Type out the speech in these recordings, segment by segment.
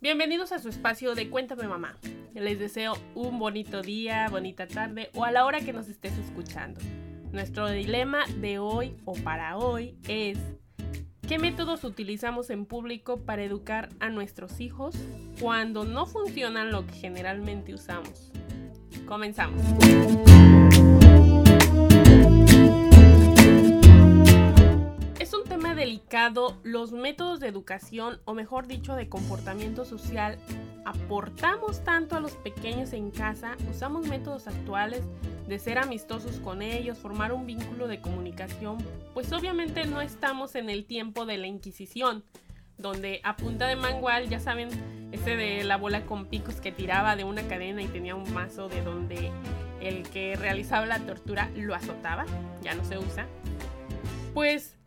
Bienvenidos a su espacio de Cuéntame Mamá. Les deseo un bonito día, bonita tarde o a la hora que nos estés escuchando. Nuestro dilema de hoy o para hoy es ¿qué métodos utilizamos en público para educar a nuestros hijos cuando no funcionan lo que generalmente usamos? Comenzamos. Los métodos de educación o mejor dicho de comportamiento social aportamos tanto a los pequeños en casa, usamos métodos actuales de ser amistosos con ellos, formar un vínculo de comunicación, pues obviamente no estamos en el tiempo de la Inquisición, donde a punta de mangual, ya saben, ese de la bola con picos que tiraba de una cadena y tenía un mazo de donde el que realizaba la tortura lo azotaba, ya no se usa. Pues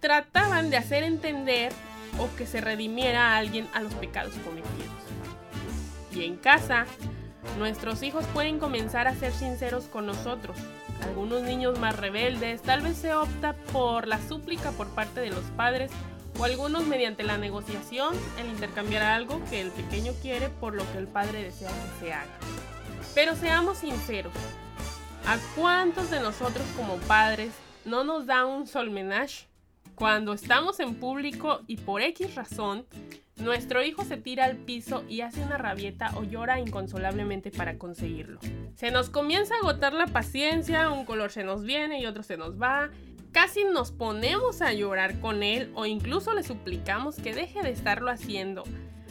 trataban de hacer entender o que se redimiera a alguien a los pecados cometidos. Y en casa, nuestros hijos pueden comenzar a ser sinceros con nosotros. Algunos niños más rebeldes tal vez se opta por la súplica por parte de los padres o algunos mediante la negociación, el intercambiar algo que el pequeño quiere por lo que el padre desea que se haga. Pero seamos sinceros, ¿a cuántos de nosotros como padres no nos da un solmenage cuando estamos en público y por X razón, nuestro hijo se tira al piso y hace una rabieta o llora inconsolablemente para conseguirlo. Se nos comienza a agotar la paciencia, un color se nos viene y otro se nos va. Casi nos ponemos a llorar con él o incluso le suplicamos que deje de estarlo haciendo.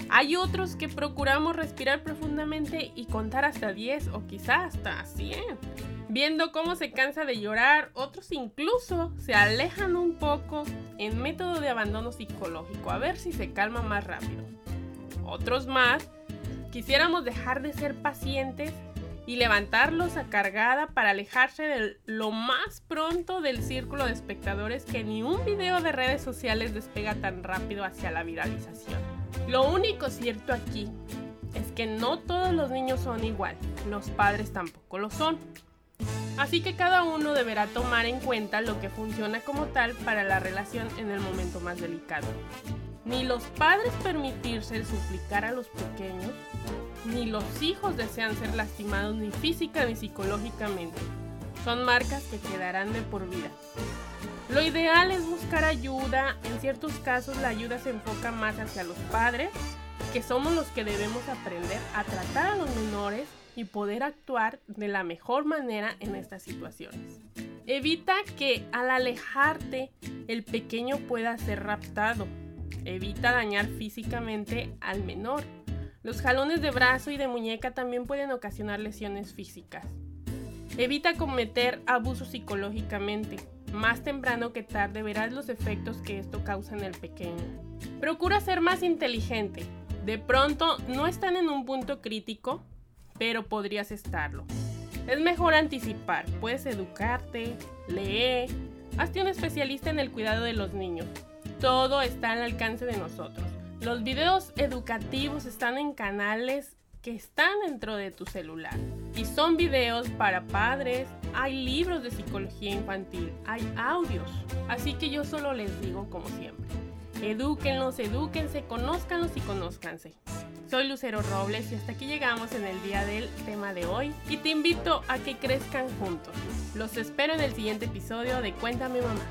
Hay otros que procuramos respirar profundamente y contar hasta 10 o quizá hasta 100. Viendo cómo se cansa de llorar, otros incluso se alejan un poco en método de abandono psicológico, a ver si se calma más rápido. Otros más, quisiéramos dejar de ser pacientes y levantarlos a cargada para alejarse de lo más pronto del círculo de espectadores que ni un video de redes sociales despega tan rápido hacia la viralización. Lo único cierto aquí es que no todos los niños son igual, los padres tampoco lo son. Así que cada uno deberá tomar en cuenta lo que funciona como tal para la relación en el momento más delicado. Ni los padres permitirse suplicar a los pequeños, ni los hijos desean ser lastimados ni física ni psicológicamente. Son marcas que quedarán de por vida. Lo ideal es buscar ayuda, en ciertos casos la ayuda se enfoca más hacia los padres, que somos los que debemos aprender a tratar a los menores y poder actuar de la mejor manera en estas situaciones. Evita que al alejarte el pequeño pueda ser raptado. Evita dañar físicamente al menor. Los jalones de brazo y de muñeca también pueden ocasionar lesiones físicas. Evita cometer abuso psicológicamente. Más temprano que tarde verás los efectos que esto causa en el pequeño. Procura ser más inteligente. De pronto no están en un punto crítico, pero podrías estarlo. Es mejor anticipar, puedes educarte, leer, hazte un especialista en el cuidado de los niños. Todo está al alcance de nosotros. Los videos educativos están en canales que están dentro de tu celular. Y son videos para padres, hay libros de psicología infantil, hay audios. Así que yo solo les digo como siempre. Edúquenlos, edúquense, conózcanlos y conózcanse. Soy Lucero Robles y hasta aquí llegamos en el día del tema de hoy y te invito a que crezcan juntos. Los espero en el siguiente episodio de Cuéntame Mamá.